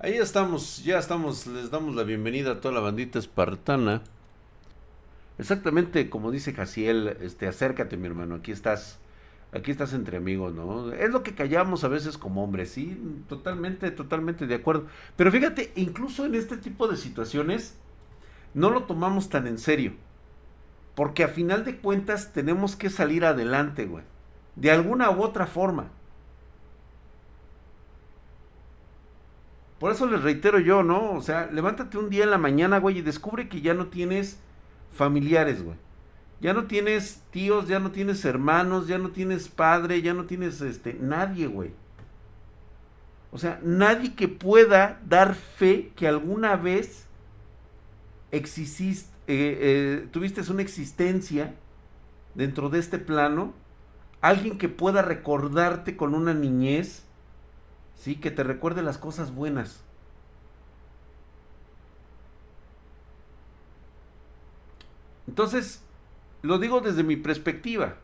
Ahí estamos, ya estamos, les damos la bienvenida a toda la bandita espartana. Exactamente como dice Jaciel, este, acércate mi hermano, aquí estás, aquí estás entre amigos, ¿no? Es lo que callamos a veces como hombres, sí, totalmente, totalmente de acuerdo. Pero fíjate, incluso en este tipo de situaciones, no lo tomamos tan en serio. Porque a final de cuentas tenemos que salir adelante, güey. De alguna u otra forma. Por eso les reitero yo, ¿no? O sea, levántate un día en la mañana, güey, y descubre que ya no tienes familiares, güey. Ya no tienes tíos, ya no tienes hermanos, ya no tienes padre, ya no tienes este nadie, güey. O sea, nadie que pueda dar fe que alguna vez exististe, eh, eh, tuviste una existencia dentro de este plano, alguien que pueda recordarte con una niñez, ¿sí? que te recuerde las cosas buenas. Entonces, lo digo desde mi perspectiva.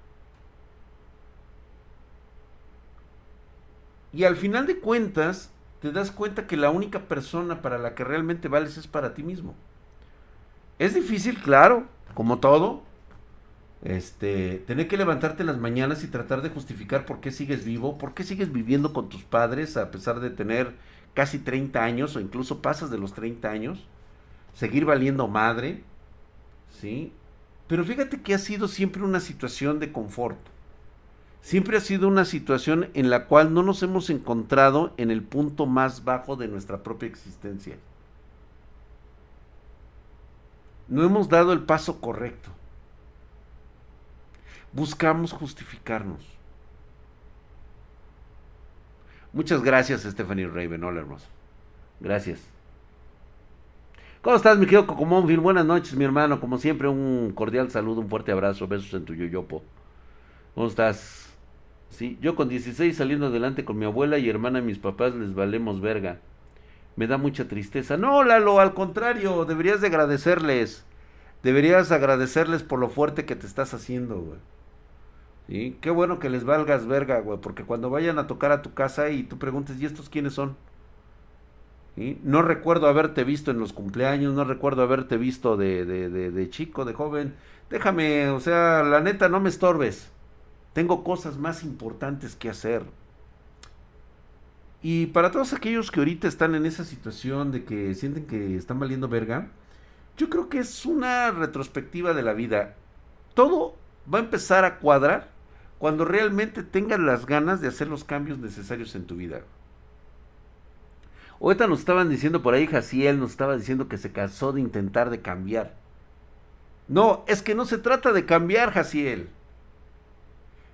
Y al final de cuentas, te das cuenta que la única persona para la que realmente vales es para ti mismo. Es difícil, claro, como todo. Este, tener que levantarte las mañanas y tratar de justificar por qué sigues vivo, por qué sigues viviendo con tus padres a pesar de tener casi 30 años o incluso pasas de los 30 años, seguir valiendo madre, ¿sí? Pero fíjate que ha sido siempre una situación de confort. Siempre ha sido una situación en la cual no nos hemos encontrado en el punto más bajo de nuestra propia existencia no hemos dado el paso correcto. Buscamos justificarnos. Muchas gracias, Stephanie Raven. Hola, hermoso. Gracias. ¿Cómo estás, mi querido Cocomónville? Buenas noches, mi hermano. Como siempre, un cordial saludo, un fuerte abrazo, besos en tu yoyopo. ¿Cómo estás? Sí, yo con 16 saliendo adelante con mi abuela y hermana de mis papás les valemos verga me da mucha tristeza. No, Lalo, al contrario, deberías de agradecerles. Deberías agradecerles por lo fuerte que te estás haciendo, güey. Qué bueno que les valgas verga, güey, porque cuando vayan a tocar a tu casa y tú preguntes, ¿y estos quiénes son? No recuerdo haberte visto en los cumpleaños, no recuerdo haberte visto de, de, de, de chico, de joven. Déjame, o sea, la neta, no me estorbes. Tengo cosas más importantes que hacer. Y para todos aquellos que ahorita están en esa situación de que sienten que están valiendo verga, yo creo que es una retrospectiva de la vida. Todo va a empezar a cuadrar cuando realmente tengas las ganas de hacer los cambios necesarios en tu vida. Ahorita nos estaban diciendo por ahí, Jaciel nos estaba diciendo que se cansó de intentar de cambiar. No, es que no se trata de cambiar, Jaciel.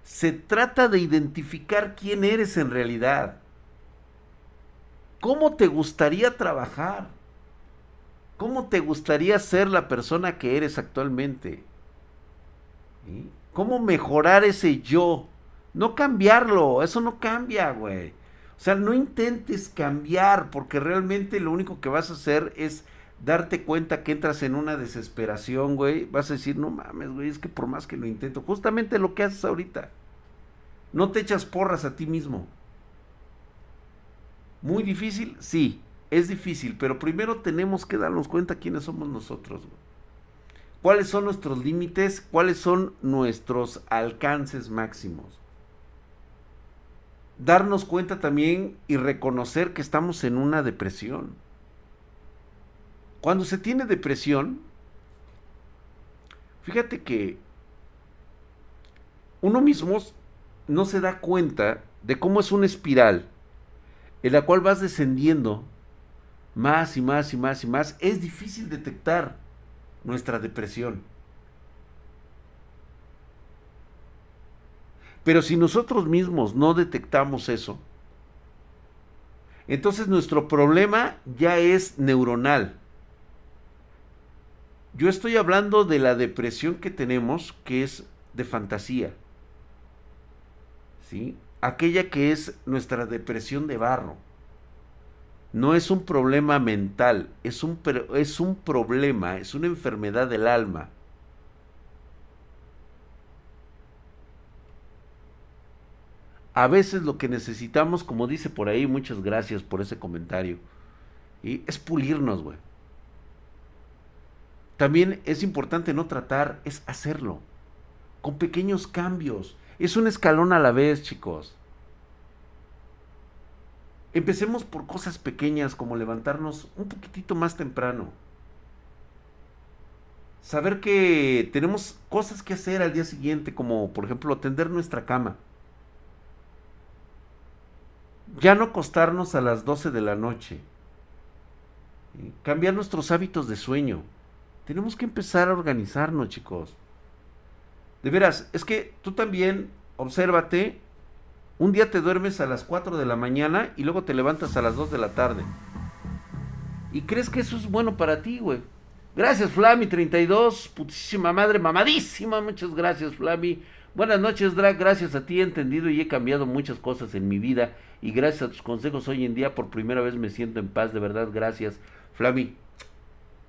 Se trata de identificar quién eres en realidad. ¿Cómo te gustaría trabajar? ¿Cómo te gustaría ser la persona que eres actualmente? ¿Cómo mejorar ese yo? No cambiarlo, eso no cambia, güey. O sea, no intentes cambiar porque realmente lo único que vas a hacer es darte cuenta que entras en una desesperación, güey. Vas a decir, no mames, güey, es que por más que lo intento, justamente lo que haces ahorita. No te echas porras a ti mismo. ¿Muy difícil? Sí, es difícil, pero primero tenemos que darnos cuenta quiénes somos nosotros. ¿Cuáles son nuestros límites? ¿Cuáles son nuestros alcances máximos? Darnos cuenta también y reconocer que estamos en una depresión. Cuando se tiene depresión, fíjate que uno mismo no se da cuenta de cómo es una espiral en la cual vas descendiendo más y más y más y más, es difícil detectar nuestra depresión. Pero si nosotros mismos no detectamos eso, entonces nuestro problema ya es neuronal. Yo estoy hablando de la depresión que tenemos, que es de fantasía. ¿Sí? aquella que es nuestra depresión de barro. No es un problema mental, es un, es un problema, es una enfermedad del alma. A veces lo que necesitamos, como dice por ahí, muchas gracias por ese comentario. Y es pulirnos, güey. También es importante no tratar, es hacerlo. Con pequeños cambios. Es un escalón a la vez, chicos. Empecemos por cosas pequeñas como levantarnos un poquitito más temprano. Saber que tenemos cosas que hacer al día siguiente, como por ejemplo tender nuestra cama. Ya no acostarnos a las 12 de la noche. Cambiar nuestros hábitos de sueño. Tenemos que empezar a organizarnos, chicos. De veras, es que tú también, obsérvate, un día te duermes a las 4 de la mañana y luego te levantas a las 2 de la tarde. Y crees que eso es bueno para ti, güey. Gracias, Flami32, putísima madre, mamadísima. Muchas gracias, Flami. Buenas noches, Drag. Gracias a ti he entendido y he cambiado muchas cosas en mi vida. Y gracias a tus consejos hoy en día por primera vez me siento en paz. De verdad, gracias. Flami,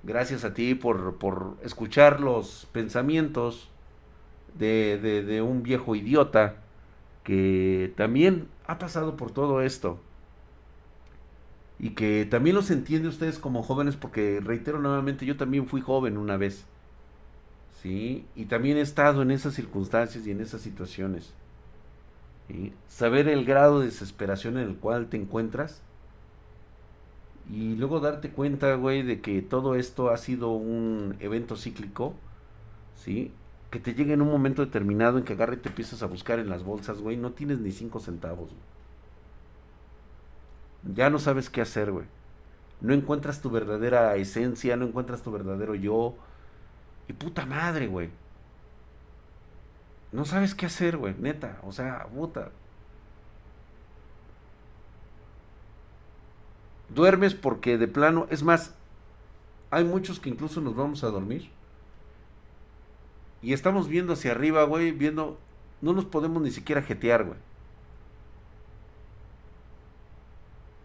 gracias a ti por, por escuchar los pensamientos de, de, de un viejo idiota que también ha pasado por todo esto. Y que también los entiende ustedes como jóvenes porque reitero nuevamente yo también fui joven una vez. Sí y también he estado en esas circunstancias y en esas situaciones. Saber el grado de desesperación en el cual te encuentras. Y luego darte cuenta güey de que todo esto ha sido un evento cíclico. Sí que te llegue en un momento determinado en que agarre y te empiezas a buscar en las bolsas, güey, no tienes ni cinco centavos. Ya no sabes qué hacer, güey. No encuentras tu verdadera esencia, no encuentras tu verdadero yo. Y puta madre, güey. No sabes qué hacer, güey, neta. O sea, puta. Duermes porque de plano, es más, hay muchos que incluso nos vamos a dormir y estamos viendo hacia arriba, güey, viendo, no nos podemos ni siquiera jetear, güey.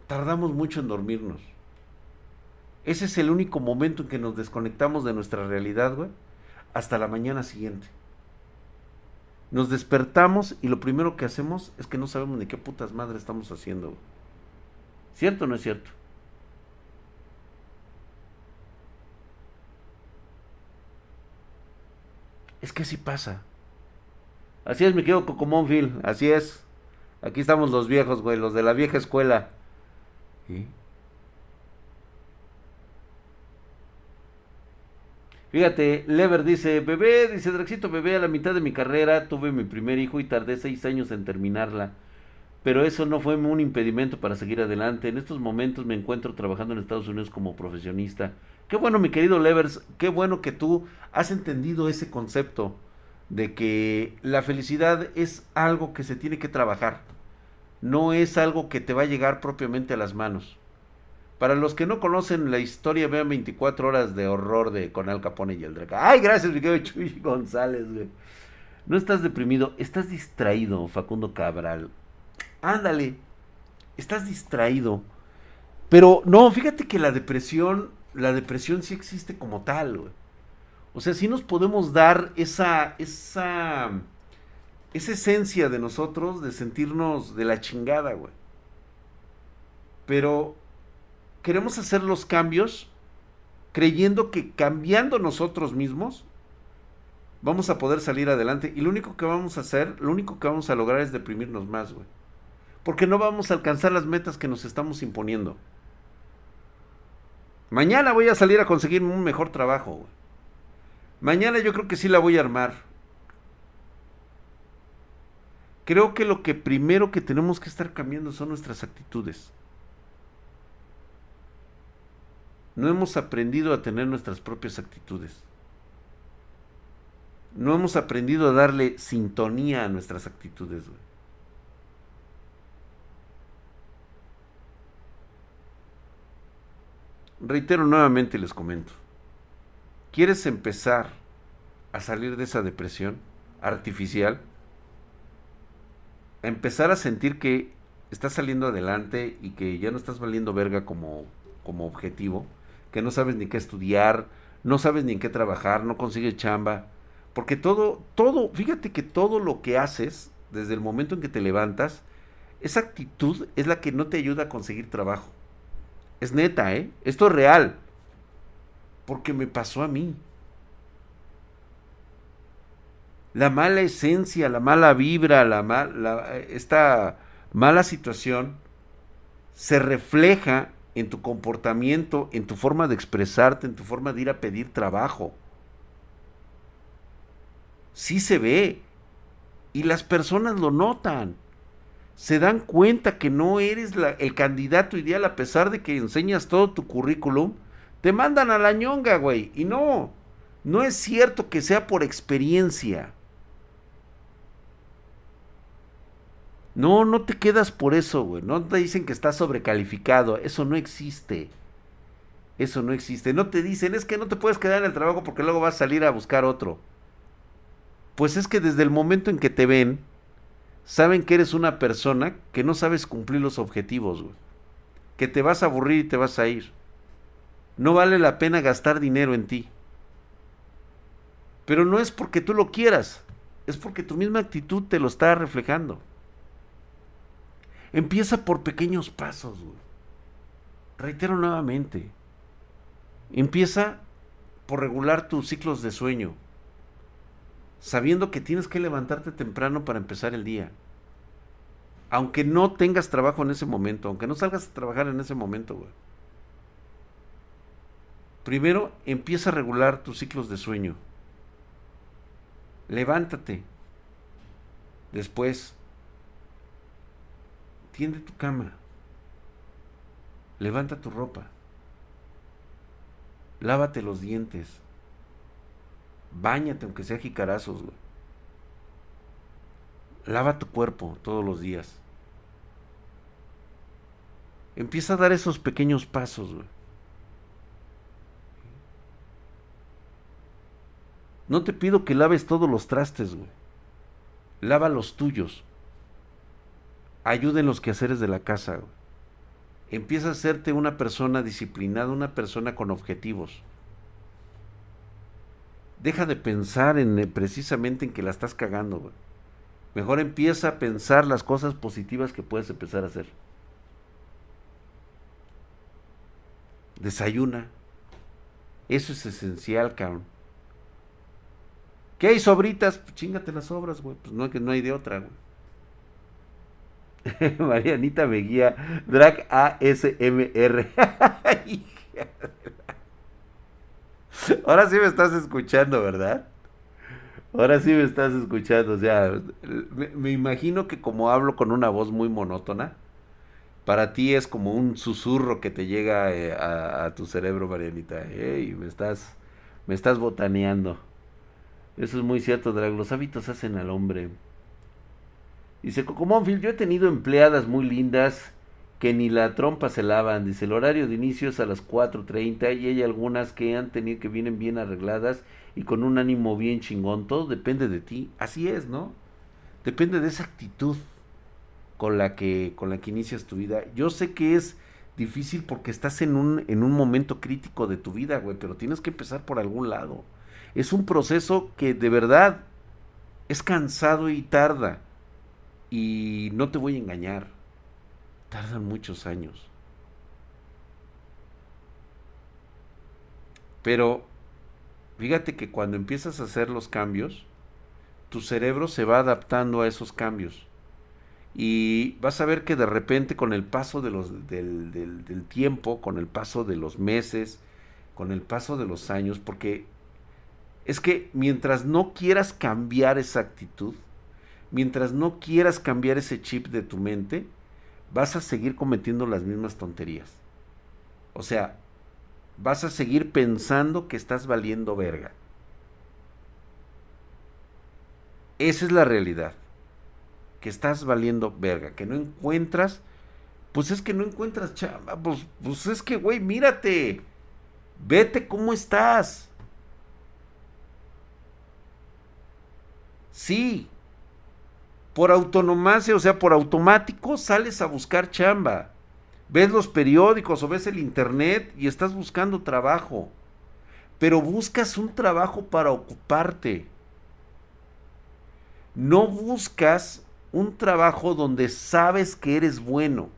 Tardamos mucho en dormirnos. Ese es el único momento en que nos desconectamos de nuestra realidad, güey, hasta la mañana siguiente. Nos despertamos y lo primero que hacemos es que no sabemos ni qué putas madre estamos haciendo. Güey. ¿Cierto o no es cierto? Es que así pasa. Así es, mi querido Cocomónfil, así es. Aquí estamos los viejos, güey, los de la vieja escuela. Fíjate, Lever dice, bebé, dice Draxito, bebé, a la mitad de mi carrera tuve mi primer hijo y tardé seis años en terminarla. Pero eso no fue un impedimento para seguir adelante. En estos momentos me encuentro trabajando en Estados Unidos como profesionista. Qué bueno, mi querido Levers, qué bueno que tú has entendido ese concepto de que la felicidad es algo que se tiene que trabajar, no es algo que te va a llegar propiamente a las manos. Para los que no conocen la historia, vean 24 horas de horror de Conal Capone y el. Ay, gracias, mi querido Chuy González, güey. No estás deprimido, estás distraído, Facundo Cabral. Ándale, estás distraído. Pero no, fíjate que la depresión la depresión sí existe como tal, güey. O sea, sí nos podemos dar esa, esa, esa esencia de nosotros de sentirnos de la chingada, güey. Pero queremos hacer los cambios creyendo que cambiando nosotros mismos vamos a poder salir adelante. Y lo único que vamos a hacer, lo único que vamos a lograr es deprimirnos más, güey. Porque no vamos a alcanzar las metas que nos estamos imponiendo. Mañana voy a salir a conseguir un mejor trabajo. Mañana yo creo que sí la voy a armar. Creo que lo que primero que tenemos que estar cambiando son nuestras actitudes. No hemos aprendido a tener nuestras propias actitudes. No hemos aprendido a darle sintonía a nuestras actitudes. Reitero nuevamente y les comento. ¿Quieres empezar a salir de esa depresión artificial? A empezar a sentir que estás saliendo adelante y que ya no estás valiendo verga como, como objetivo, que no sabes ni qué estudiar, no sabes ni en qué trabajar, no consigues chamba, porque todo, todo, fíjate que todo lo que haces desde el momento en que te levantas, esa actitud es la que no te ayuda a conseguir trabajo Es neta, ¿eh? Esto es real. Porque me pasó a mí. La mala esencia, la mala vibra, la, esta mala situación se refleja en tu comportamiento, en tu forma de expresarte, en tu forma de ir a pedir trabajo. Sí se ve. Y las personas lo notan. Se dan cuenta que no eres el candidato ideal a pesar de que enseñas todo tu currículum. Te mandan a la ñonga, güey. Y no, no es cierto que sea por experiencia. No, no te quedas por eso, güey. No te dicen que estás sobrecalificado. Eso no existe. Eso no existe. No te dicen, es que no te puedes quedar en el trabajo porque luego vas a salir a buscar otro. Pues es que desde el momento en que te ven, saben que eres una persona que no sabes cumplir los objetivos, güey. Que te vas a aburrir y te vas a ir. No vale la pena gastar dinero en ti. Pero no es porque tú lo quieras, es porque tu misma actitud te lo está reflejando. Empieza por pequeños pasos. Reitero nuevamente. Empieza por regular tus ciclos de sueño. Sabiendo que tienes que levantarte temprano para empezar el día. Aunque no tengas trabajo en ese momento, aunque no salgas a trabajar en ese momento, Primero, empieza a regular tus ciclos de sueño. Levántate. Después, Tiende tu cama. Levanta tu ropa. Lávate los dientes. Báñate aunque sea jicarazos, güey. Lava tu cuerpo todos los días. Empieza a dar esos pequeños pasos, güey. No te pido que laves todos los trastes, güey. Lava los tuyos ayuda en los quehaceres de la casa. Empieza a hacerte una persona disciplinada, una persona con objetivos. Deja de pensar en eh, precisamente en que la estás cagando. Mejor empieza a pensar las cosas positivas que puedes empezar a hacer. Desayuna. Eso es esencial, cabrón. ¿Qué hay sobritas? Pues chingate las sobras, güey. Pues no, no hay de otra, güey. Marianita Meguía, Drag ASMR. Ahora sí me estás escuchando, ¿verdad? Ahora sí me estás escuchando. O sea, me, imagino que como hablo con una voz muy monótona, para ti es como un susurro que te llega eh, a, tu cerebro, Marianita. Hey, me estás, me estás botaneando. Eso es muy cierto, Drag. Los hábitos hacen al hombre. Dice Cocomónfil, yo he tenido empleadas muy lindas que ni la trompa se lavan. Dice, el horario de inicio es a las 4.30 y hay algunas que han tenido que vienen bien arregladas y con un ánimo bien chingón. Todo depende de ti. Así es, ¿no? Depende de esa actitud con la que, con la que inicias tu vida. Yo sé que es difícil porque estás en un, en un momento crítico de tu vida, güey, pero tienes que empezar por algún lado. Es un proceso que de verdad es cansado y tarda y no te voy a engañar, tardan muchos años. Pero fíjate que cuando empiezas a hacer los cambios, tu cerebro se va adaptando a esos cambios. Y vas a ver que de repente con el paso de los, del, del tiempo, con el paso de los meses, con el paso de los años, porque es que mientras no quieras cambiar esa actitud, mientras no quieras cambiar ese chip de tu mente, vas a seguir cometiendo las mismas tonterías. O sea, vas a seguir pensando que estás valiendo verga. Esa es la realidad. Que estás valiendo verga, que no encuentras, pues es que no encuentras chamba, pues, pues es que, güey, mírate, vete cómo estás. Sí, por autonomacia, o sea, por automático, sales a buscar chamba. Ves los periódicos o ves el internet y estás buscando trabajo. Pero buscas un trabajo para ocuparte. No buscas un trabajo donde sabes que eres bueno.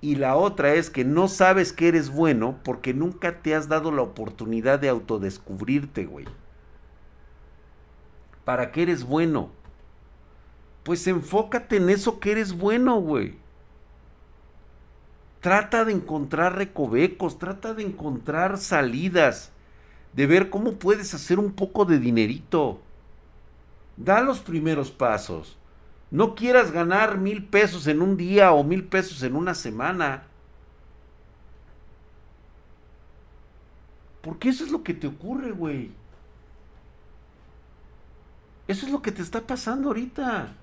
Y la otra es que no sabes que eres bueno porque nunca te has dado la oportunidad de autodescubrirte, güey. ¿Para qué eres bueno? Pues enfócate en eso que eres bueno, güey. Trata de encontrar recovecos, trata de encontrar salidas, de ver cómo puedes hacer un poco de dinerito. Da los primeros pasos. No quieras ganar mil pesos en un día o mil pesos en una semana. Porque eso es lo que te ocurre, güey. Eso es lo que te está pasando ahorita.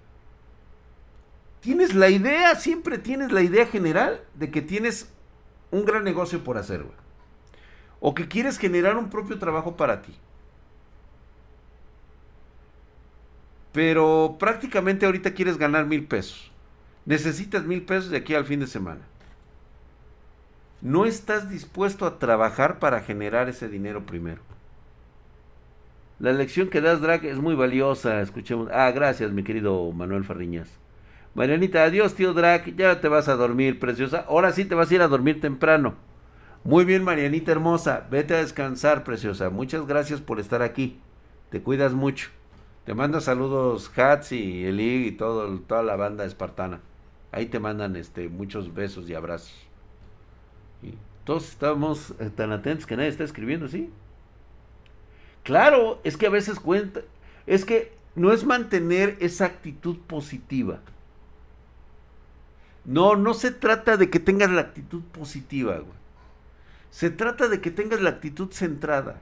Tienes la idea, siempre tienes la idea general de que tienes un gran negocio por hacer, güey. O que quieres generar un propio trabajo para ti. Pero prácticamente ahorita quieres ganar mil pesos. Necesitas mil pesos de aquí al fin de semana. No estás dispuesto a trabajar para generar ese dinero primero. La lección que das, Drag, es muy valiosa. Escuchemos. Ah, gracias, mi querido Manuel Farriñas. Marianita, adiós, tío Drag. Ya te vas a dormir, preciosa. Ahora sí te vas a ir a dormir temprano. Muy bien, Marianita hermosa. Vete a descansar, preciosa. Muchas gracias por estar aquí. Te cuidas mucho. Te manda saludos Hats y Eli y todo, toda la banda espartana. Ahí te mandan este, muchos besos y abrazos. Y todos estamos eh, tan atentos que nadie está escribiendo, ¿sí? Claro, es que a veces cuenta. Es que no es mantener esa actitud positiva. No, no se trata de que tengas la actitud positiva, güey. Se trata de que tengas la actitud centrada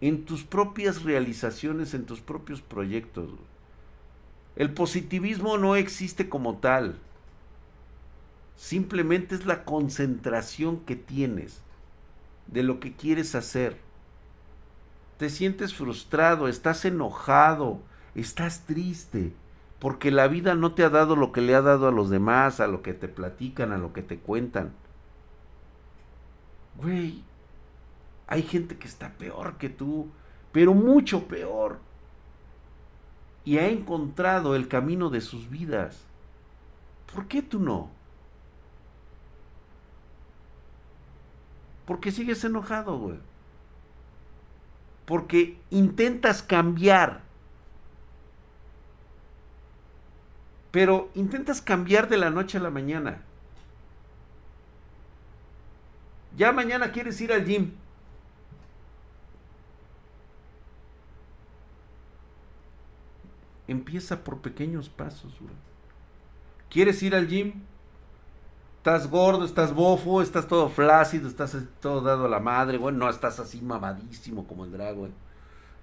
en tus propias realizaciones, en tus propios proyectos. El positivismo no existe como tal. Simplemente es la concentración que tienes de lo que quieres hacer. Te sientes frustrado, estás enojado, estás triste, porque la vida no te ha dado lo que le ha dado a los demás, a lo que te platican, a lo que te cuentan. Güey, hay gente que está peor que tú, pero mucho peor. Y ha encontrado el camino de sus vidas. ¿Por qué tú no? Porque sigues enojado, güey. Porque intentas cambiar. Pero intentas cambiar de la noche a la mañana. Ya mañana quieres ir al gym. Empieza por pequeños pasos, güey. ¿Quieres ir al gym? Estás gordo, estás bofo, estás todo flácido, estás todo dado a la madre, güey. No estás así mamadísimo como el drag, güey.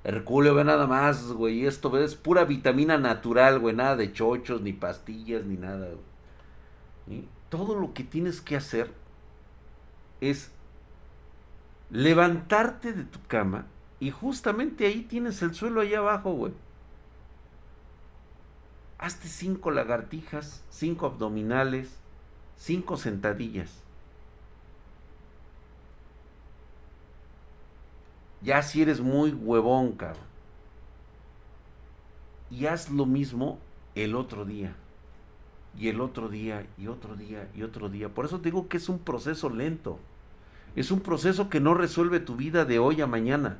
Herculeo, ve nada más, güey. Esto es pura vitamina natural, güey. Nada de chochos, ni pastillas, ni nada. Todo lo que tienes que hacer es levantarte de tu cama y justamente ahí tienes el suelo ahí abajo, güey hazte cinco lagartijas, cinco abdominales, cinco sentadillas. Ya si eres muy huevón, cabrón. Y haz lo mismo el otro día. Y el otro día, y otro día, y otro día. Por eso te digo que es un proceso lento. Es un proceso que no resuelve tu vida de hoy a mañana.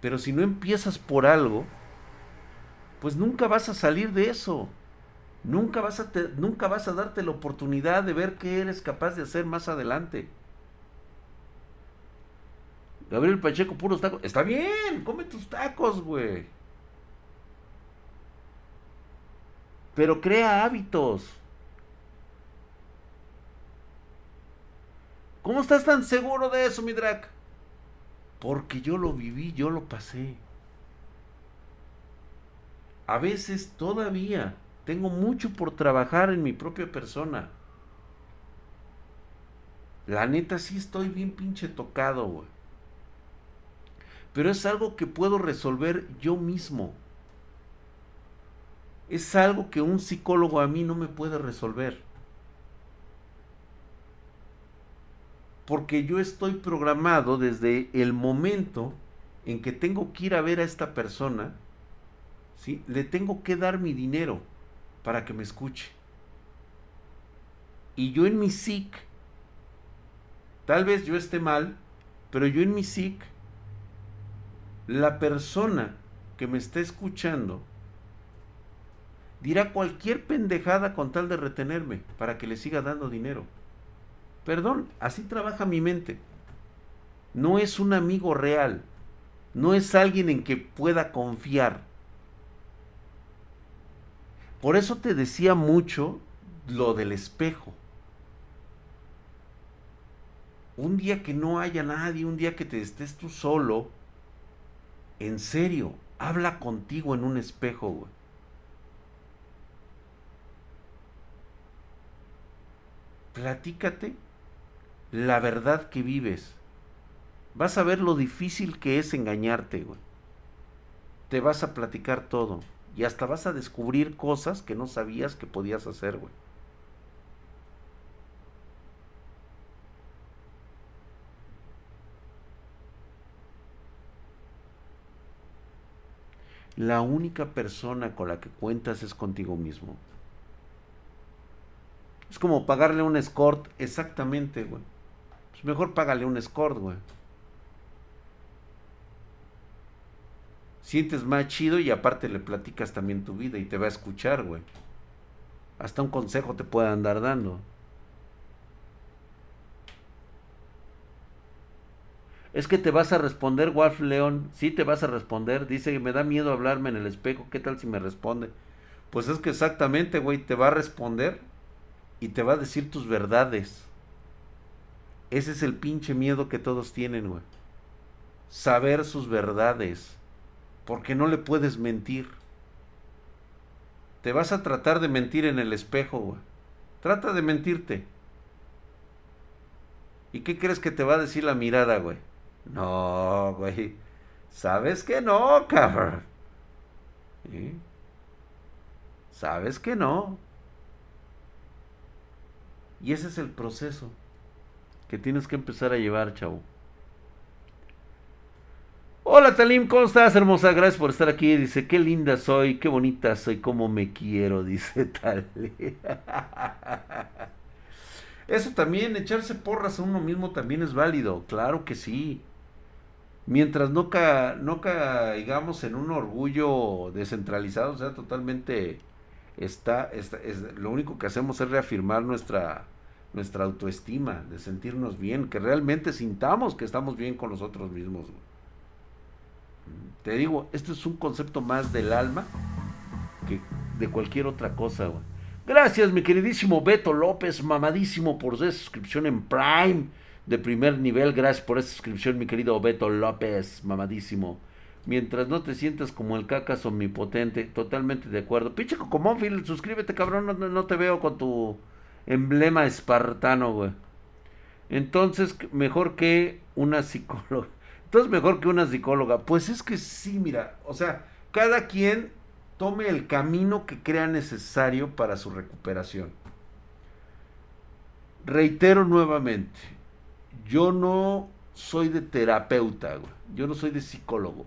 Pero si no empiezas por algo, pues nunca vas a salir de eso. Nunca vas a, nunca vas a darte la oportunidad de ver qué eres capaz de hacer más adelante. Gabriel Pacheco, puros tacos. Está bien, come tus tacos, güey. Pero crea hábitos. ¿Cómo estás tan seguro de eso, mi? Porque yo lo viví, yo lo pasé a veces todavía tengo mucho por trabajar en mi propia persona. La neta sí estoy bien pinche tocado, güey. Pero es algo que puedo resolver yo mismo. Es algo que un psicólogo a mí no me puede resolver. Porque yo estoy programado desde el momento en que tengo que ir a ver a esta persona le tengo que dar mi dinero para que me escuche. Y yo en mi SIC, tal vez yo esté mal, pero yo en mi SIC, la persona que me está escuchando dirá cualquier pendejada con tal de retenerme para que le siga dando dinero. Perdón, así trabaja mi mente. No es un amigo real. No es alguien en que pueda confiar. Por eso te decía mucho lo del espejo. Un día que no haya nadie, un día que te estés tú solo, en serio, habla contigo en un espejo, güey. Platícate la verdad que vives. Vas a ver lo difícil que es engañarte, güey. Te vas a platicar todo. Y hasta vas a descubrir cosas que no sabías que podías hacer, güey. La única persona con la que cuentas es contigo mismo. Es como pagarle un escort exactamente, güey. Pues mejor págale un escort, güey. Sientes más chido y aparte le platicas también tu vida y te va a escuchar, güey. Hasta un consejo te puede andar dando. Es que te vas a responder, Wolf León. Sí, te vas a responder. Dice que me da miedo hablarme en el espejo. ¿Qué tal si me responde? Pues es que exactamente, güey, te va a responder y te va a decir tus verdades. Ese es el pinche miedo que todos tienen, güey. Saber sus verdades. Porque no le puedes mentir. Te vas a tratar de mentir en el espejo, güey. Trata de mentirte. ¿Y qué crees que te va a decir la mirada, güey? No, güey. Sabes que no, cabrón. Sabes que no. Y ese es el proceso que tienes que empezar a llevar, chavo. Hola Talim, ¿cómo estás, hermosa? Gracias por estar aquí. Dice, qué linda soy, qué bonita soy, cómo me quiero, dice Talim. Eso también, echarse porras a uno mismo también es válido, claro que sí. Mientras no, no caigamos en un orgullo descentralizado, o sea, totalmente está, es, lo único que hacemos es reafirmar nuestra, nuestra autoestima, de sentirnos bien, que realmente sintamos que estamos bien con nosotros mismos. Te digo, este es un concepto más del alma que de cualquier otra cosa. Gracias, mi queridísimo Beto López, mamadísimo por suscripción en Prime de primer nivel. Gracias por esa suscripción, mi querido Beto López, mamadísimo. Mientras no te sientas como el cacas omnipotente, totalmente de acuerdo. Pinche Cocomónfil, suscríbete, cabrón, no, no te veo con tu emblema espartano, güey. Entonces, mejor que una psicóloga. Entonces, mejor que una psicóloga. Pues es que sí, mira, o sea, cada quien tome el camino que crea necesario para su recuperación. Reitero nuevamente, yo no soy de terapeuta, yo no soy de psicólogo.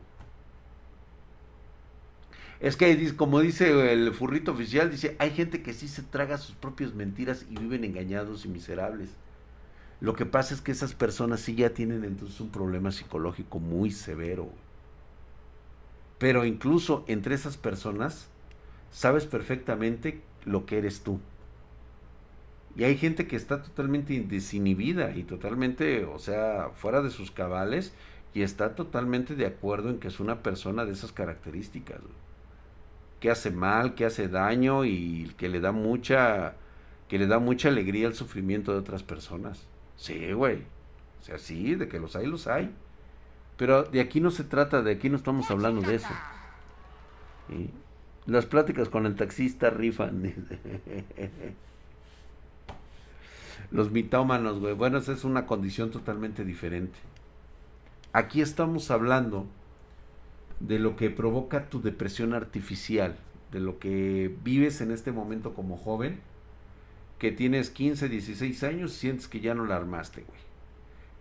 Es que, como dice el furrito oficial, dice, hay gente que sí se traga sus propias mentiras y viven engañados y miserables. Lo que pasa es que esas personas sí ya tienen entonces un problema psicológico muy severo. Pero incluso entre esas personas, sabes perfectamente lo que eres tú. Y hay gente que está totalmente desinhibida y totalmente, o sea, fuera de sus cabales y está totalmente de acuerdo en que es una persona de esas características que hace mal, que hace daño y que le da mucha que le da mucha alegría el sufrimiento de otras personas. Sí, güey. O sea, sí, de que los hay, los hay. Pero de aquí no se trata, de aquí no estamos hablando de eso. Las pláticas con el taxista rifan. los mitómanos, güey. Bueno, esa es una condición totalmente diferente. Aquí estamos hablando de lo que provoca tu depresión artificial, de lo que vives en este momento como joven, que tienes 15, 16 años, sientes que ya no la armaste, güey.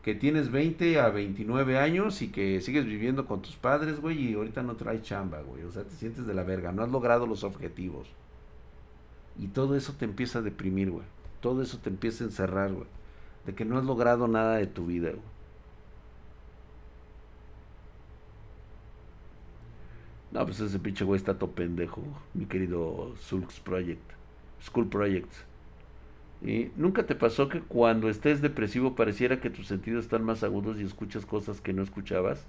Que tienes 20 a 29 años y que sigues viviendo con tus padres, güey, y ahorita no traes chamba, güey. O sea, te sientes de la verga, no has logrado los objetivos. Y todo eso te empieza a deprimir, güey. Todo eso te empieza a encerrar, güey. De que no has logrado nada de tu vida, güey. No, pues ese pinche güey está todo pendejo, mi querido Sulks Project. School Project. ¿Y nunca te pasó que cuando estés depresivo pareciera que tus sentidos están más agudos y escuchas cosas que no escuchabas?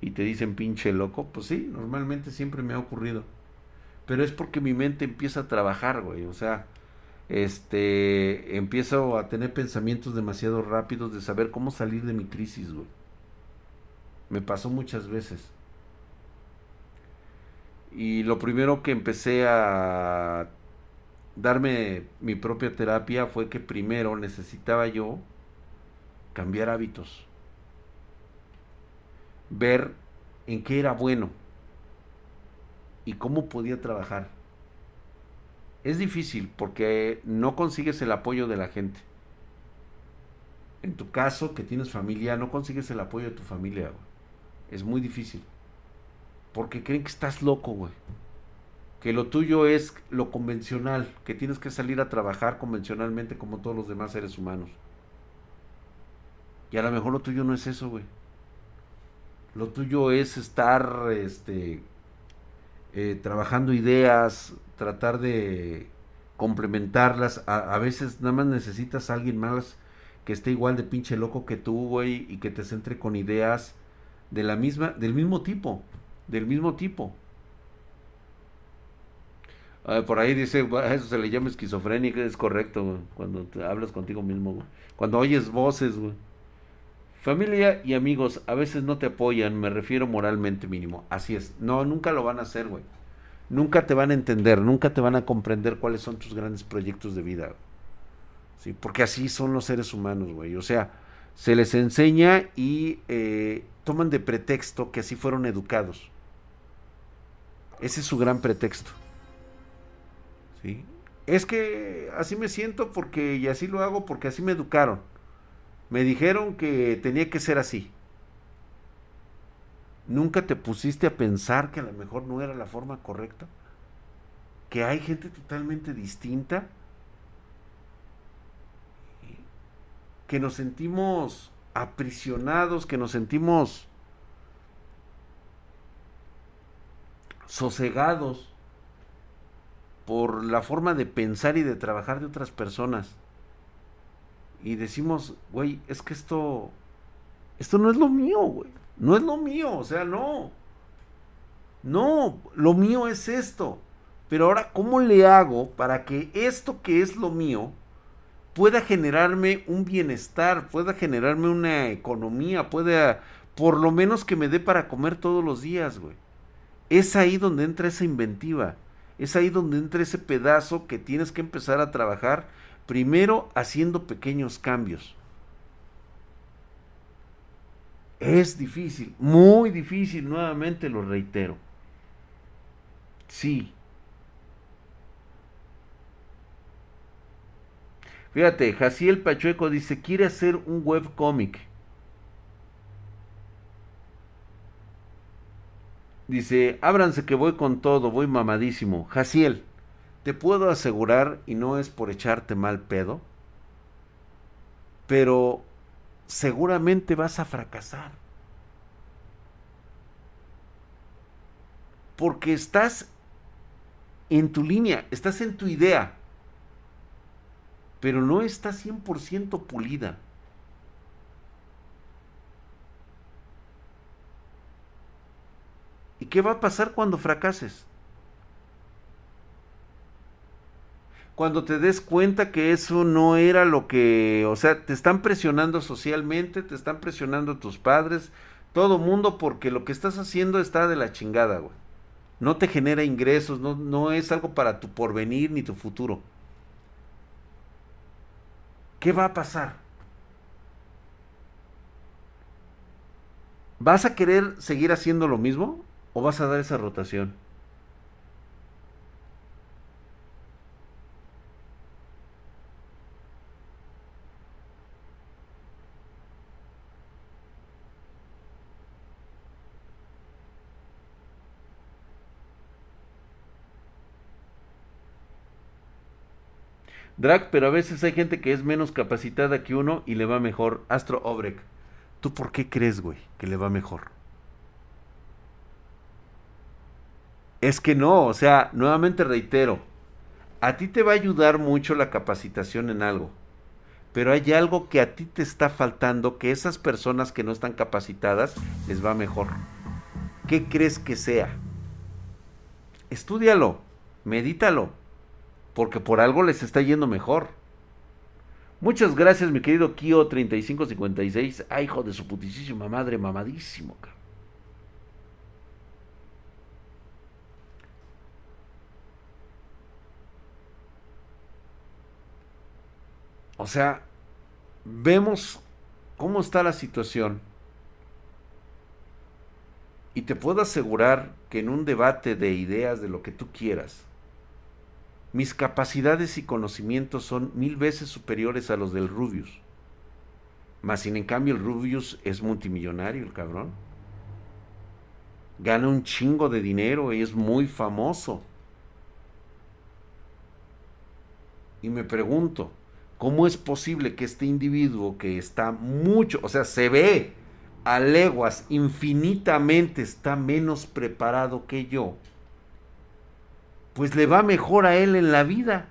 Y te dicen pinche loco. Pues sí, normalmente siempre me ha ocurrido. Pero es porque mi mente empieza a trabajar, güey. O sea, este, empiezo a tener pensamientos demasiado rápidos de saber cómo salir de mi crisis, güey. Me pasó muchas veces. Y lo primero que empecé a darme mi propia terapia fue que primero necesitaba yo cambiar hábitos. Ver en qué era bueno y cómo podía trabajar. Es difícil porque no consigues el apoyo de la gente. En tu caso, que tienes familia, no consigues el apoyo de tu familia. Es muy difícil. Porque creen que estás loco, güey. Que lo tuyo es lo convencional, que tienes que salir a trabajar convencionalmente como todos los demás seres humanos. Y a lo mejor lo tuyo no es eso, güey. Lo tuyo es estar, este, eh, trabajando ideas, tratar de complementarlas. A, veces nada más necesitas a alguien más que esté igual de pinche loco que tú, güey, y que te centre con ideas de la misma, del mismo tipo del mismo tipo. por ahí dice, eso se le llama esquizofrénica, es correcto, cuando te hablas contigo mismo, cuando oyes voces, Familia y amigos a veces no te apoyan, me refiero moralmente mínimo. Así es. No, nunca lo van a hacer, güey. Nunca te van a entender, nunca te van a comprender cuáles son tus grandes proyectos de vida. Sí, porque así son los seres humanos, güey. O sea, se les enseña y eh, toman de pretexto que así fueron educados. Ese es su gran pretexto. ¿Sí? Es que así me siento porque y así lo hago porque así me educaron. Me dijeron que tenía que ser así. ¿Nunca te pusiste a pensar que a lo mejor no era la forma correcta? Que hay gente totalmente distinta. Que nos sentimos aprisionados, que nos sentimos sosegados por la forma de pensar y de trabajar de otras personas. Y decimos, güey, es que esto, esto no es lo mío, güey. No es lo mío, o sea, no. No, lo mío es esto. Pero ahora, ¿cómo le hago para que esto que es lo mío pueda generarme un bienestar, pueda generarme una economía, pueda, por lo menos que me dé para comer todos los días, güey? Es ahí donde entra esa inventiva, es ahí donde entra ese pedazo que tienes que empezar a trabajar, primero haciendo pequeños cambios. Es difícil, muy difícil, nuevamente lo reitero. Sí. Fíjate, Jaciel Pachueco dice, quiere hacer un webcómic. Dice, ábranse que voy con todo, voy mamadísimo. Jaciel, te puedo asegurar, y no es por echarte mal pedo, pero seguramente vas a fracasar. Porque estás en tu línea, estás en tu idea, pero no está 100% pulida. ¿Y qué va a pasar cuando fracases? Cuando te des cuenta que eso no era lo que, o sea, te están presionando socialmente, te están presionando tus padres, todo mundo, porque lo que estás haciendo está de la chingada, güey. No te genera ingresos, no, no es algo para tu porvenir ni tu futuro. ¿Qué va a pasar? ¿Vas a querer seguir haciendo lo mismo? ¿O vas a dar esa rotación? Drag, pero a veces hay gente que es menos capacitada que uno y le va mejor. Astro Obrek, ¿tú por qué crees, güey, que le va mejor? Es que no, o sea, nuevamente reitero, a ti te va a ayudar mucho la capacitación en algo, pero hay algo que a ti te está faltando que esas personas que no están capacitadas les va mejor. ¿Qué crees que sea? Estúdialo, medítalo, porque por algo les está yendo mejor. Muchas gracias, mi querido Kio 3556. Ay, hijo de su putísima madre, mamadísimo. O sea, vemos cómo está la situación. Y te puedo asegurar que en un debate de ideas de lo que tú quieras, mis capacidades y conocimientos son mil veces superiores a los del Rubius. Más sin en cambio el Rubius es multimillonario, el cabrón. Gana un chingo de dinero y es muy famoso. Y me pregunto, ¿Cómo es posible que este individuo que está mucho, o sea, se ve a leguas infinitamente, está menos preparado que yo? Pues le va mejor a él en la vida.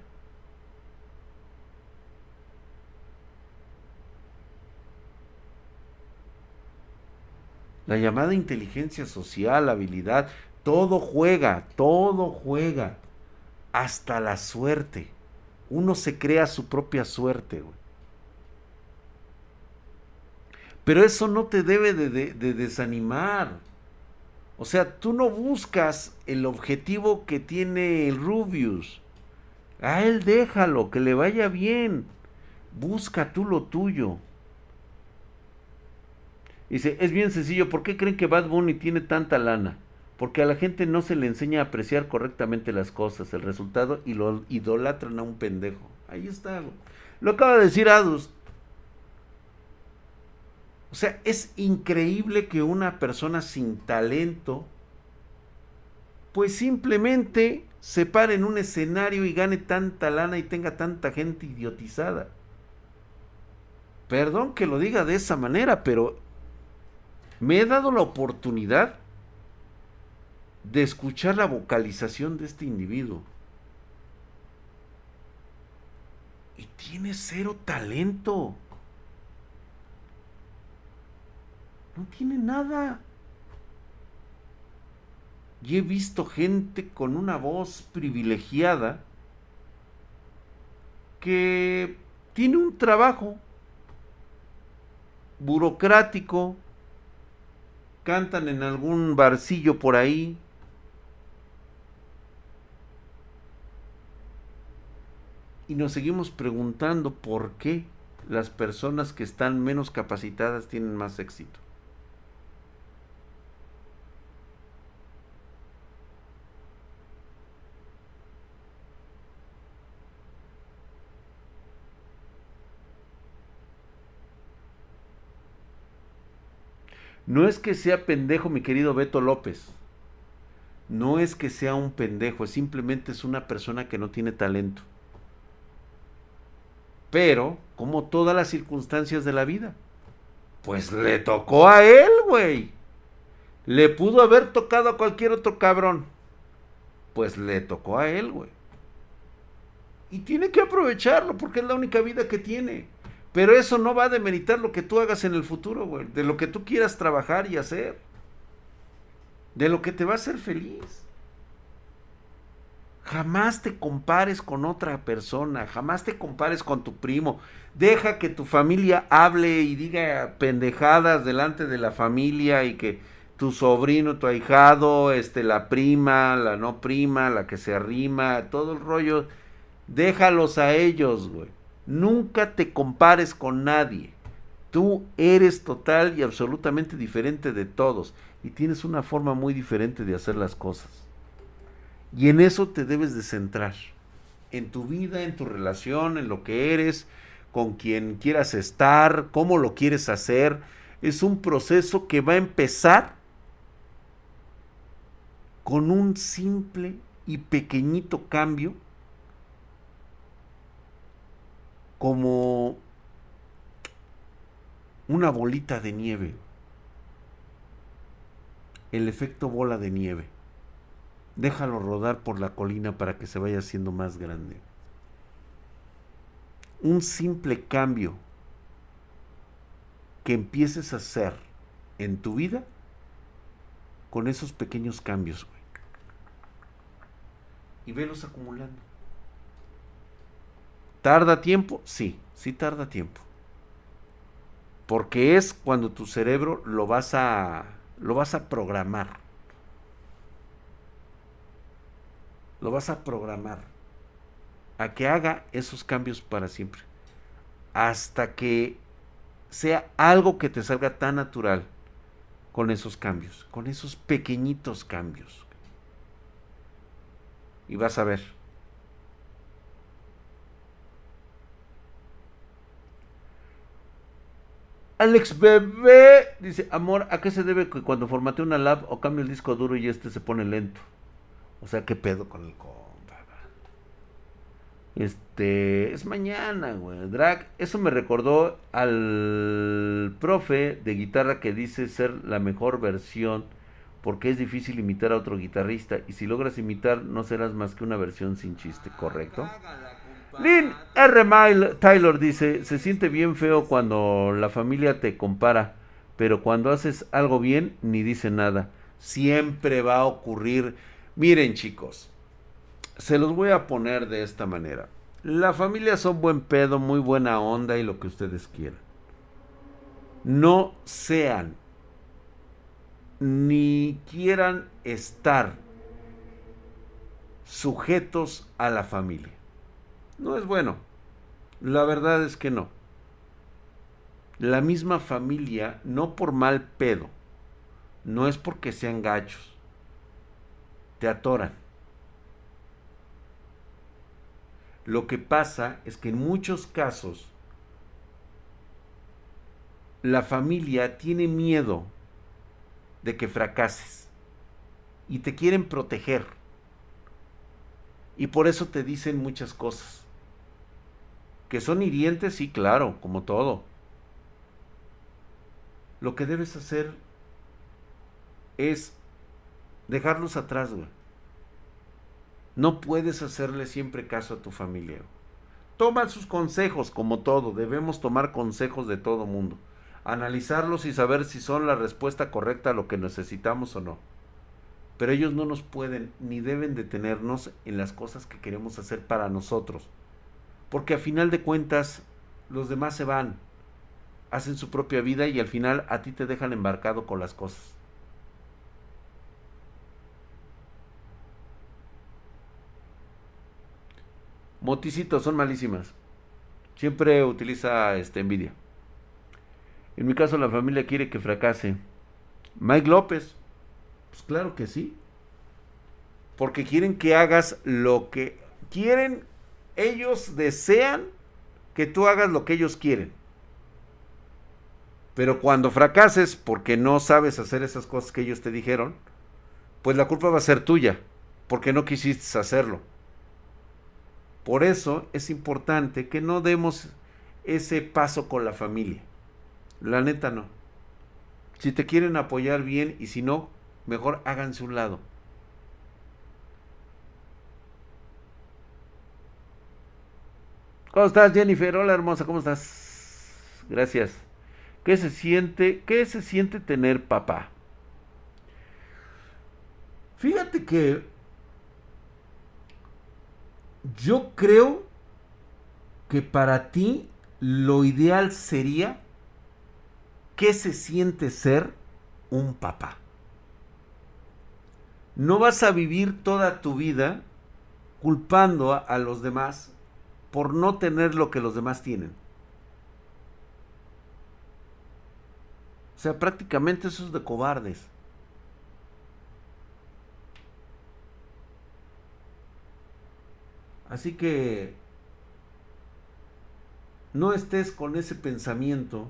La llamada inteligencia social, habilidad, todo juega, todo juega, hasta la suerte. Uno se crea su propia suerte, Pero eso no te debe de, de, desanimar. O sea, tú no buscas el objetivo que tiene el Rubius. A él déjalo, que le vaya bien. Busca tú lo tuyo. Dice, es bien sencillo, ¿por qué creen que Bad Bunny tiene tanta lana? Porque a la gente no se le enseña a apreciar correctamente las cosas, el resultado, y lo idolatran a un pendejo. Ahí está. Lo acaba de decir Adus. O sea, es increíble que una persona sin talento, pues simplemente se pare en un escenario y gane tanta lana y tenga tanta gente idiotizada. Perdón que lo diga de esa manera, pero me he dado la oportunidad de escuchar la vocalización de este individuo. Y tiene cero talento. No tiene nada. Y he visto gente con una voz privilegiada que tiene un trabajo burocrático, cantan en algún barcillo por ahí, y nos seguimos preguntando por qué las personas que están menos capacitadas tienen más éxito. No es que sea pendejo mi querido Beto López. No es que sea un pendejo, simplemente es una persona que no tiene talento. Pero, como todas las circunstancias de la vida, pues le tocó a él, güey. Le pudo haber tocado a cualquier otro cabrón. Pues le tocó a él, güey. Y tiene que aprovecharlo porque es la única vida que tiene. Pero eso no va a demeritar lo que tú hagas en el futuro, güey. De lo que tú quieras trabajar y hacer. De lo que te va a hacer feliz. Jamás te compares con otra persona, jamás te compares con tu primo. Deja que tu familia hable y diga pendejadas delante de la familia y que tu sobrino, tu ahijado, este, la prima, la no prima, la que se arrima, todo el rollo, déjalos a ellos, güey. Nunca te compares con nadie. Tú eres total y absolutamente diferente de todos y tienes una forma muy diferente de hacer las cosas. Y en eso te debes de centrar. En tu vida, en tu relación, en lo que eres, con quien quieras estar, cómo lo quieres hacer. Es un proceso que va a empezar con un simple y pequeñito cambio como una bolita de nieve. El efecto bola de nieve. Déjalo rodar por la colina para que se vaya haciendo más grande. Un simple cambio que empieces a hacer en tu vida con esos pequeños cambios, Y velos acumulando. ¿Tarda tiempo? Sí, sí tarda tiempo. Porque es cuando tu cerebro lo vas a lo vas a programar. Lo vas a programar a que haga esos cambios para siempre. Hasta que sea algo que te salga tan natural con esos cambios, con esos pequeñitos cambios. Y vas a ver. Alex Bebé dice, amor, ¿a qué se debe que cuando formate una lab o cambio el disco duro y este se pone lento? O sea, ¿qué pedo con el compa? Este, es mañana, güey. Drag, eso me recordó al profe de guitarra que dice ser la mejor versión porque es difícil imitar a otro guitarrista y si logras imitar no serás más que una versión sin chiste, ¿correcto? Lynn R. Mile Taylor dice, se siente bien feo cuando la familia te compara, pero cuando haces algo bien ni dice nada. Siempre va a ocurrir. Miren chicos, se los voy a poner de esta manera. La familia son buen pedo, muy buena onda y lo que ustedes quieran. No sean ni quieran estar sujetos a la familia. No es bueno. La verdad es que no. La misma familia, no por mal pedo, no es porque sean gachos, te atoran. Lo que pasa es que en muchos casos la familia tiene miedo de que fracases y te quieren proteger. Y por eso te dicen muchas cosas. Que son hirientes, sí, claro, como todo. Lo que debes hacer es dejarlos atrás, güey. No puedes hacerle siempre caso a tu familia. Toma sus consejos, como todo. Debemos tomar consejos de todo mundo. Analizarlos y saber si son la respuesta correcta a lo que necesitamos o no. Pero ellos no nos pueden ni deben detenernos en las cosas que queremos hacer para nosotros. Porque a final de cuentas, los demás se van, hacen su propia vida y al final a ti te dejan embarcado con las cosas. Moticitos son malísimas. Siempre utiliza este envidia. En mi caso la familia quiere que fracase. Mike López. Pues claro que sí. Porque quieren que hagas lo que quieren. Ellos desean que tú hagas lo que ellos quieren. Pero cuando fracases porque no sabes hacer esas cosas que ellos te dijeron, pues la culpa va a ser tuya, porque no quisiste hacerlo. Por eso es importante que no demos ese paso con la familia. La neta no. Si te quieren apoyar bien y si no, mejor háganse un lado. ¿Cómo estás, Jennifer? Hola, hermosa, ¿cómo estás? Gracias. ¿Qué se siente? ¿Qué se siente tener papá? Fíjate que yo creo que para ti lo ideal sería ¿qué se siente ser un papá? No vas a vivir toda tu vida culpando a, los demás por no tener lo que los demás tienen. O sea, prácticamente eso es de cobardes. Así que no estés con ese pensamiento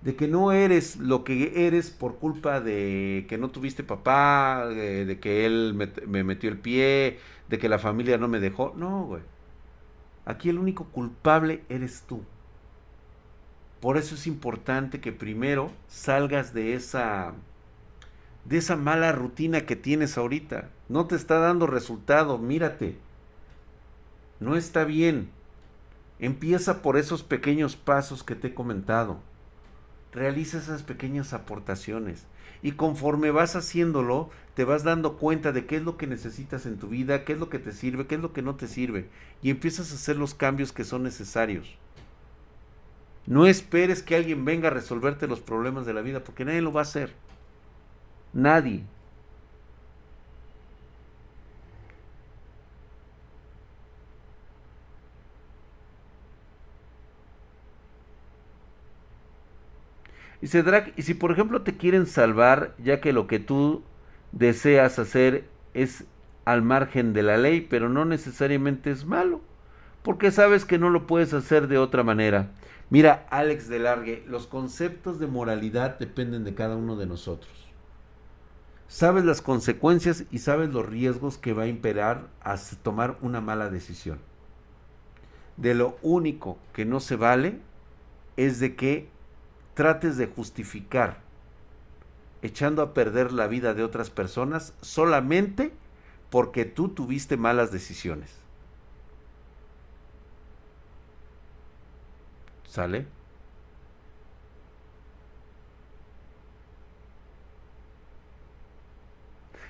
de que no eres lo que eres por culpa de que no tuviste papá, de, que él me, me, metió el pie, de que la familia no me dejó. No, güey. Aquí el único culpable eres tú. Por eso es importante que primero salgas de esa de esa mala rutina que tienes ahorita. No te está dando resultado, mírate. No está bien. Empieza por esos pequeños pasos que te he comentado. Realiza esas pequeñas aportaciones. Y conforme vas haciéndolo, te vas dando cuenta de qué es lo que necesitas en tu vida, qué es lo que te sirve, qué es lo que no te sirve. Y empiezas a hacer los cambios que son necesarios. No esperes que alguien venga a resolverte los problemas de la vida, porque nadie lo va a hacer. Nadie. Y y si por ejemplo te quieren salvar, ya que lo que tú deseas hacer es al margen de la ley, pero no necesariamente es malo, porque sabes que no lo puedes hacer de otra manera. Mira, Alex de Largue, los conceptos de moralidad dependen de cada uno de nosotros. Sabes las consecuencias y sabes los riesgos que va a imperar a tomar una mala decisión. De lo único que no se vale es de que trates de justificar echando a perder la vida de otras personas solamente porque tú tuviste malas decisiones. ¿Sale?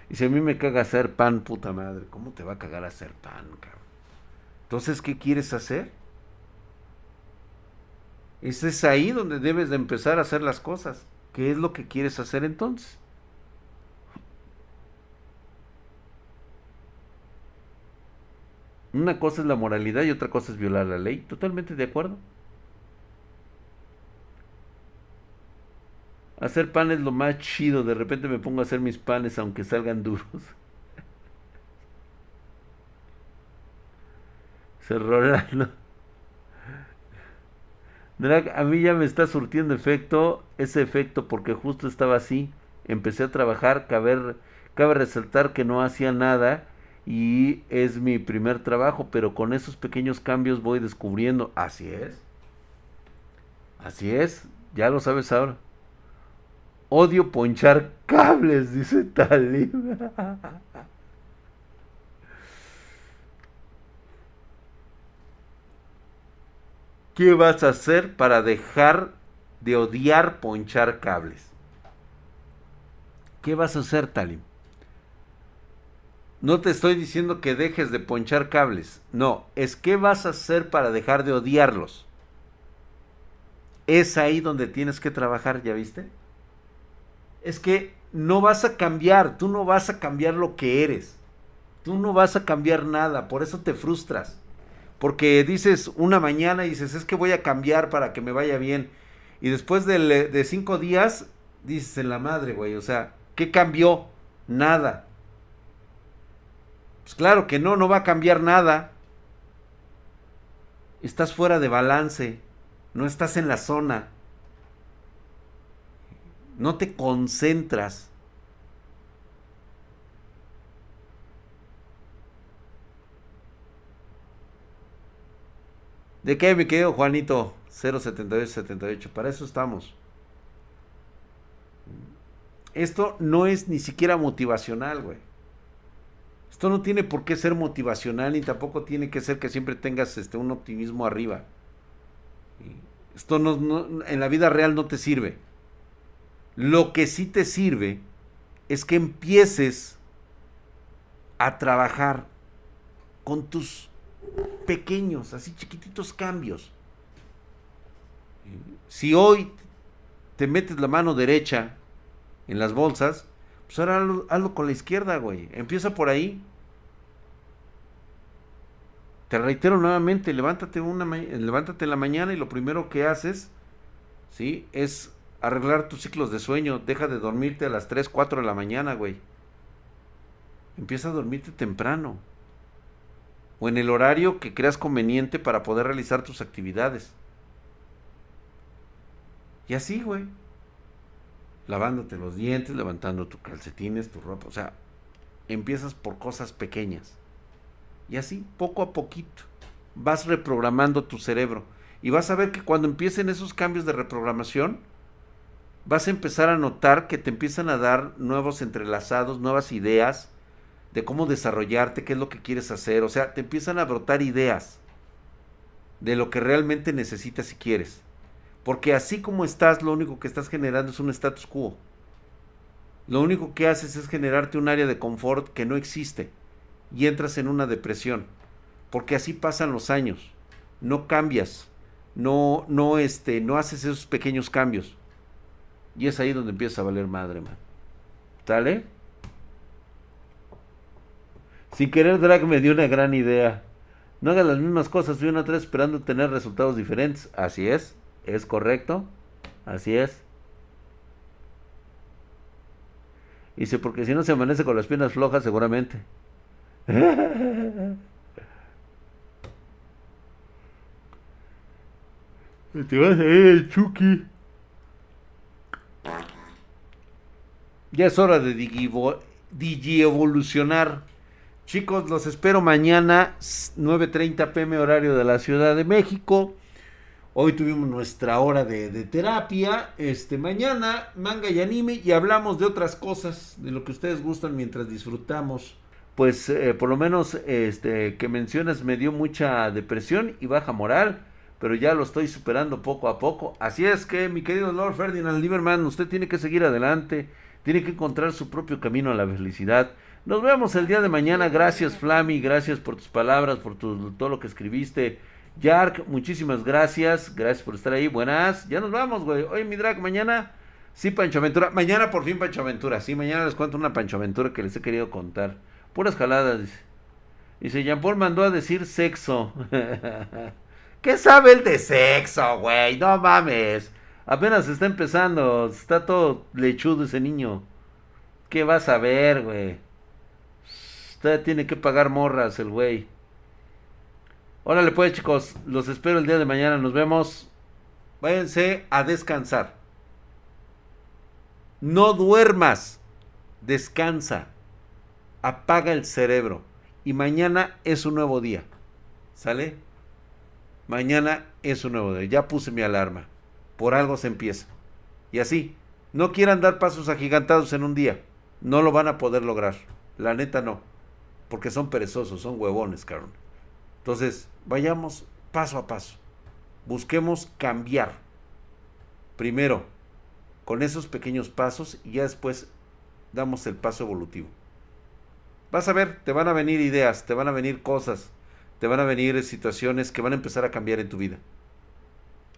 Y si a mí me caga hacer pan, puta madre, ¿cómo te va a cagar hacer pan, cabrón? Entonces, ¿qué quieres hacer? Es, ahí donde debes de empezar a hacer las cosas. ¿Qué es lo que quieres hacer entonces? Una cosa es la moralidad y otra cosa es violar la ley. Totalmente de acuerdo. Hacer pan es lo más chido. De repente me pongo a hacer mis panes aunque salgan duros. Se Rolando a mí ya me está surtiendo efecto, ese efecto, porque justo estaba así. Empecé a trabajar, cabe, cabe resaltar que no hacía nada y es mi primer trabajo, pero con esos pequeños cambios voy descubriendo. Así es. Así es, ya lo sabes ahora. Odio ponchar cables, dice Talib. ¿Qué vas a hacer para dejar de odiar ponchar cables? ¿Qué vas a hacer, Talim? No te estoy diciendo que dejes de ponchar cables. No, es qué vas a hacer para dejar de odiarlos. Es ahí donde tienes que trabajar, ¿ya viste? Es que no vas a cambiar, tú no vas a cambiar lo que eres. Tú no vas a cambiar nada, por eso te frustras. Porque dices una mañana y dices, es que voy a cambiar para que me vaya bien. Y después de, de cinco días, dices en la madre, güey, o sea, ¿qué cambió? Nada. Pues claro que no, no va a cambiar nada. Estás fuera de balance, no estás en la zona. No te concentras. ¿De qué me quedo, Juanito? 07878. Para eso estamos. Esto no es ni siquiera motivacional, güey. Esto no tiene por qué ser motivacional ni tampoco tiene que ser que siempre tengas este, un optimismo arriba. Esto no, en la vida real no te sirve. Lo que sí te sirve es que empieces a trabajar con tus pequeños, así chiquititos cambios. Si hoy te metes la mano derecha en las bolsas, pues ahora hazlo, con la izquierda, güey. Empieza por ahí. Te reitero nuevamente, levántate, una, levántate en la mañana y lo primero que haces, ¿sí? Es arreglar tus ciclos de sueño. Deja de dormirte a las 3, 4 de la mañana, güey. Empieza a dormirte temprano o en el horario que creas conveniente para poder realizar tus actividades. Y así, güey. Lavándote los dientes, levantando tus calcetines, tu ropa. O sea, empiezas por cosas pequeñas. Y así, poco a poquito. vas reprogramando tu cerebro. Y vas a ver que cuando empiecen esos cambios de reprogramación, vas a empezar a notar que te empiezan a dar nuevos entrelazados, nuevas ideas de cómo desarrollarte, qué es lo que quieres hacer. O sea, te empiezan a brotar ideas de lo que realmente necesitas y quieres. Porque así como estás, lo único que estás generando es un status quo. Lo único que haces es generarte un área de confort que no existe y entras en una depresión. Porque así pasan los años. No cambias. No, no, este, no haces esos pequeños cambios. Y es ahí donde empieza a valer madre, man. ¿Sale? Sin querer, Drag me dio una gran idea. No hagas las mismas cosas una a tres esperando tener resultados diferentes. Así es, es correcto. Así es. Dice, porque si no se amanece con las piernas flojas, seguramente. Te vas a ir, Chucky. Ya es hora de digievolucionar. Chicos, los espero mañana, 9.30 pm horario de la Ciudad de México. Hoy tuvimos nuestra hora de, terapia. Este, mañana, manga y anime. Y hablamos de otras cosas, de lo que ustedes gustan mientras disfrutamos. Pues eh, por lo menos este que mencionas me dio mucha depresión y baja moral. Pero ya lo estoy superando poco a poco. Así es que, mi querido Lord Ferdinand Lieberman, usted tiene que seguir adelante. Tiene que encontrar su propio camino a la felicidad. Nos vemos el día de mañana. Gracias, Flammy. Gracias por tus palabras, por todo lo que escribiste. Yark, muchísimas gracias. Gracias por estar ahí. Buenas. Ya nos vamos, güey. Oye, mi drag, mañana. Sí, Pancho Aventura. Mañana por fin Pancho Aventura. Sí, mañana les cuento una Pancho Aventura que les he querido contar. Puras jaladas, dice. Dice, Jean Paul mandó a decir sexo. ¿Qué sabe el de sexo, güey? No mames. Apenas está empezando. Está todo lechudo ese niño. ¿Qué vas a ver, güey? Usted tiene que pagar morras el güey. Órale pues chicos, los espero el día de mañana, nos vemos. Váyanse a descansar. No duermas, descansa, apaga el cerebro y mañana es un nuevo día. ¿Sale? Mañana es un nuevo día. Ya puse mi alarma. Por algo se empieza. Y así, no quieran dar pasos agigantados en un día. No lo van a poder lograr. La neta no porque son perezosos, son huevones, cabrón. Entonces, vayamos paso a paso. Busquemos cambiar. Primero, con esos pequeños pasos y ya después damos el paso evolutivo. Vas a ver, te van a venir ideas, te van a venir cosas, te van a venir situaciones que van a empezar a cambiar en tu vida.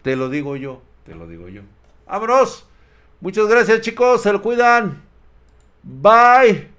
Te lo digo yo, te lo digo yo. ¡Vámonos! Muchas gracias chicos, se lo cuidan. Bye.